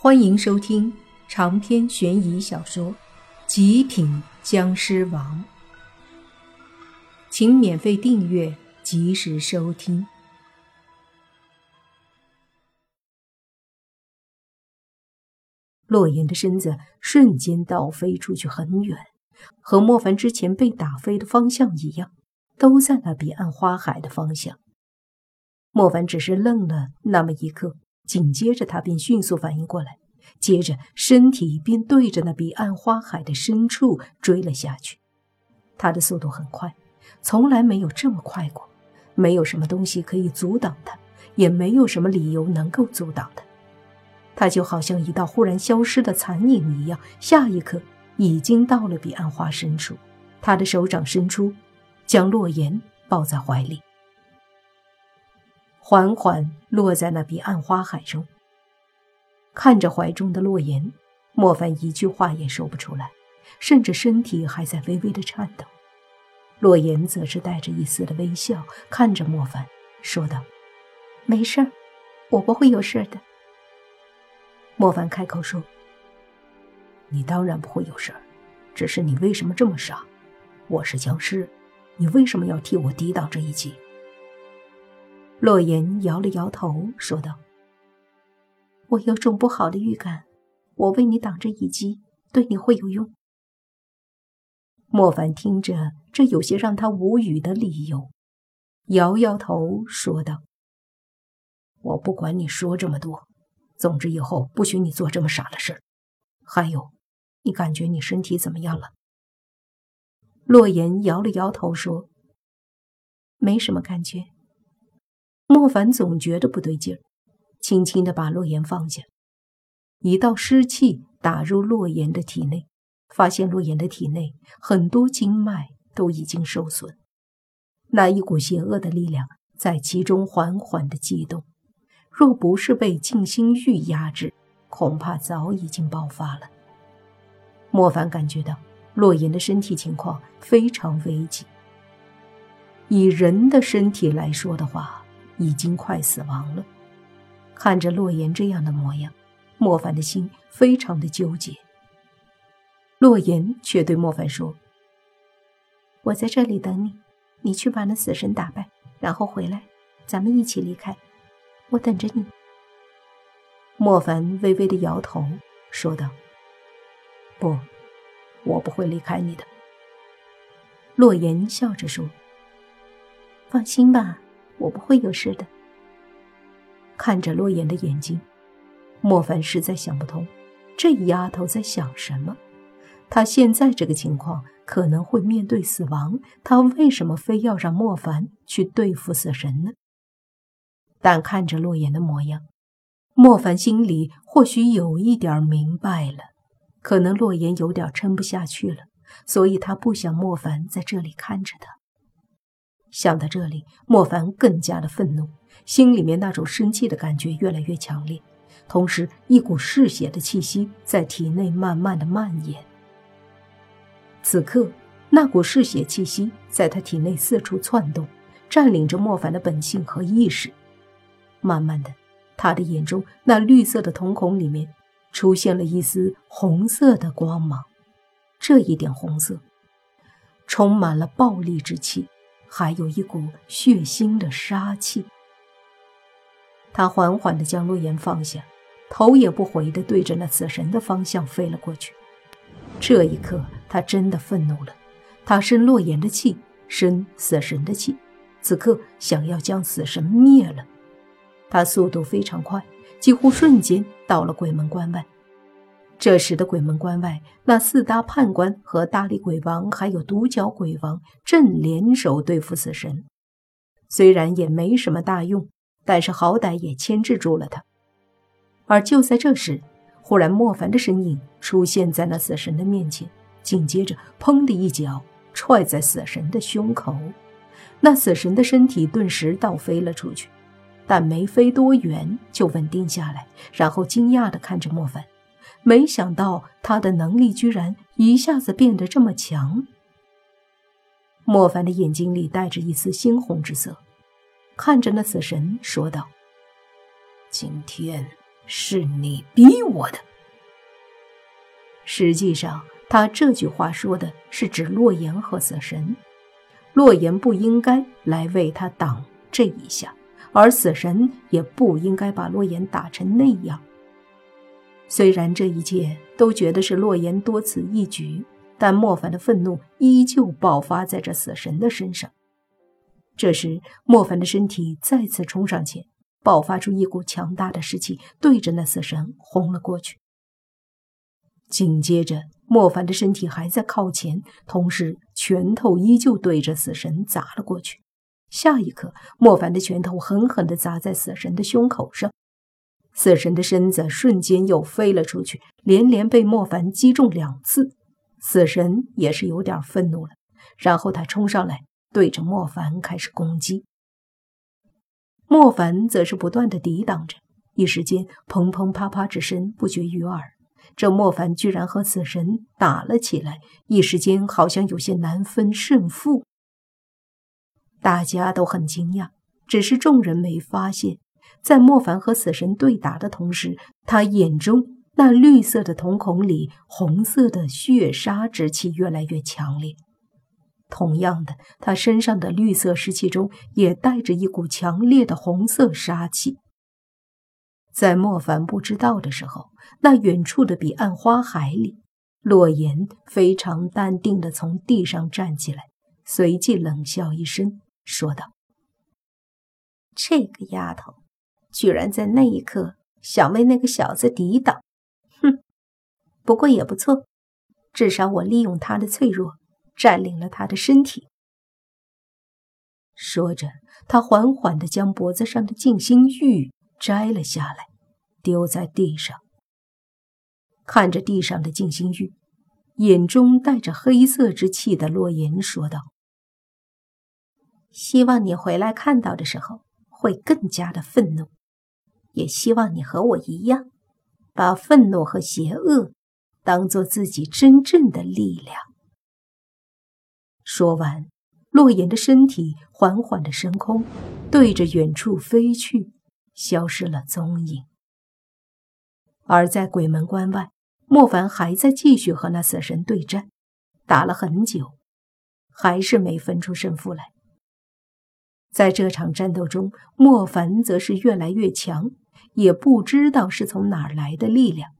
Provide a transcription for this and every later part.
欢迎收听长篇悬疑小说《极品僵尸王》，请免费订阅，及时收听。洛言的身子瞬间倒飞出去很远，和莫凡之前被打飞的方向一样，都在那彼岸花海的方向。莫凡只是愣了那么一刻。紧接着，他便迅速反应过来，接着身体便对着那彼岸花海的深处追了下去。他的速度很快，从来没有这么快过。没有什么东西可以阻挡他，也没有什么理由能够阻挡他。他就好像一道忽然消失的残影一样，下一刻已经到了彼岸花深处。他的手掌伸出，将洛言抱在怀里。缓缓落在那彼岸花海中，看着怀中的洛言，莫凡一句话也说不出来，甚至身体还在微微的颤抖。洛言则是带着一丝的微笑看着莫凡，说道：“没事儿，我不会有事的。”莫凡开口说：“你当然不会有事儿，只是你为什么这么傻？我是僵尸，你为什么要替我抵挡这一击？”洛言摇了摇头，说道：“我有种不好的预感，我为你挡这一击，对你会有用。”莫凡听着这有些让他无语的理由，摇摇头，说道：“我不管你说这么多，总之以后不许你做这么傻的事。还有，你感觉你身体怎么样了？”洛言摇了摇头，说：“没什么感觉。”莫凡总觉得不对劲儿，轻轻的把洛言放下，一道湿气打入洛言的体内，发现洛言的体内很多经脉都已经受损，那一股邪恶的力量在其中缓缓的悸动，若不是被静心玉压制，恐怕早已经爆发了。莫凡感觉到洛言的身体情况非常危急，以人的身体来说的话。已经快死亡了，看着洛言这样的模样，莫凡的心非常的纠结。洛言却对莫凡说：“我在这里等你，你去把那死神打败，然后回来，咱们一起离开。我等着你。”莫凡微微的摇头，说道：“不，我不会离开你的。”洛言笑着说：“放心吧。”我不会有事的。看着洛言的眼睛，莫凡实在想不通，这丫头在想什么。她现在这个情况可能会面对死亡，她为什么非要让莫凡去对付死神呢？但看着洛言的模样，莫凡心里或许有一点明白了，可能洛言有点撑不下去了，所以他不想莫凡在这里看着他。想到这里，莫凡更加的愤怒，心里面那种生气的感觉越来越强烈，同时一股嗜血的气息在体内慢慢的蔓延。此刻，那股嗜血气息在他体内四处窜动，占领着莫凡的本性和意识。慢慢的，他的眼中那绿色的瞳孔里面出现了一丝红色的光芒，这一点红色充满了暴力之气。还有一股血腥的杀气。他缓缓地将洛言放下，头也不回地对着那死神的方向飞了过去。这一刻，他真的愤怒了。他生洛言的气，生死神的气，此刻想要将死神灭了。他速度非常快，几乎瞬间到了鬼门关外。这时的鬼门关外，那四大判官和大力鬼王还有独角鬼王正联手对付死神，虽然也没什么大用，但是好歹也牵制住了他。而就在这时，忽然莫凡的身影出现在那死神的面前，紧接着砰的一脚踹在死神的胸口，那死神的身体顿时倒飞了出去，但没飞多远就稳定下来，然后惊讶地看着莫凡。没想到他的能力居然一下子变得这么强。莫凡的眼睛里带着一丝猩红之色，看着那死神说道：“今天是你逼我的。实际上，他这句话说的是指洛言和死神。洛言不应该来为他挡这一下，而死神也不应该把洛言打成那样。虽然这一切都觉得是洛言多此一举，但莫凡的愤怒依旧爆发在这死神的身上。这时，莫凡的身体再次冲上前，爆发出一股强大的士气，对着那死神轰了过去。紧接着，莫凡的身体还在靠前，同时拳头依旧对着死神砸了过去。下一刻，莫凡的拳头狠狠地砸在死神的胸口上，死神的身子瞬间又飞了出去，连连被莫凡击中两次。死神也是有点愤怒了，然后他冲上来，对着莫凡开始攻击。莫凡则是不断的抵挡着，一时间砰砰啪啪之声不绝于耳。这莫凡居然和死神打了起来，一时间好像有些难分胜负。大家都很惊讶，只是众人没发现，在莫凡和死神对打的同时，他眼中那绿色的瞳孔里红色的血杀之气越来越强烈。同样的，他身上的绿色湿气中也带着一股强烈的红色杀气。在莫凡不知道的时候，那远处的彼岸花海里，洛言非常淡定地从地上站起来，随即冷笑一声，说道：“这个丫头，居然在那一刻想为那个小子抵挡，哼！不过也不错，至少我利用他的脆弱，占领了他的身体。”说着，他缓缓地将脖子上的静心玉。摘了下来，丢在地上。看着地上的静心玉，眼中带着黑色之气的洛言说道：“希望你回来看到的时候，会更加的愤怒。也希望你和我一样，把愤怒和邪恶当做自己真正的力量。”说完，洛言的身体缓缓的升空，对着远处飞去。消失了踪影。而在鬼门关外，莫凡还在继续和那死神对战，打了很久，还是没分出胜负来。在这场战斗中，莫凡则是越来越强，也不知道是从哪儿来的力量。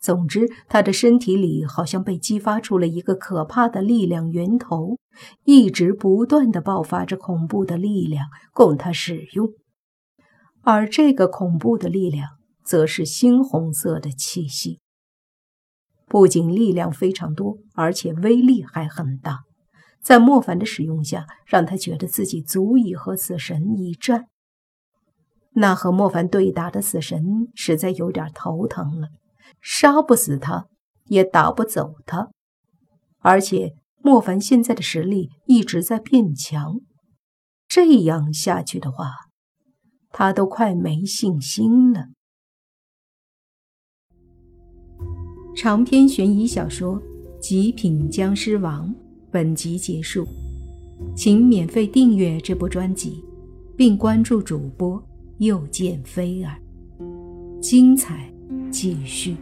总之，他的身体里好像被激发出了一个可怕的力量源头，一直不断的爆发着恐怖的力量供他使用。而这个恐怖的力量，则是猩红色的气息。不仅力量非常多，而且威力还很大。在莫凡的使用下，让他觉得自己足以和死神一战。那和莫凡对打的死神实在有点头疼了，杀不死他，也打不走他。而且莫凡现在的实力一直在变强，这样下去的话。他都快没信心了。长篇悬疑小说《极品僵尸王》本集结束，请免费订阅这部专辑，并关注主播又见飞儿，精彩继续。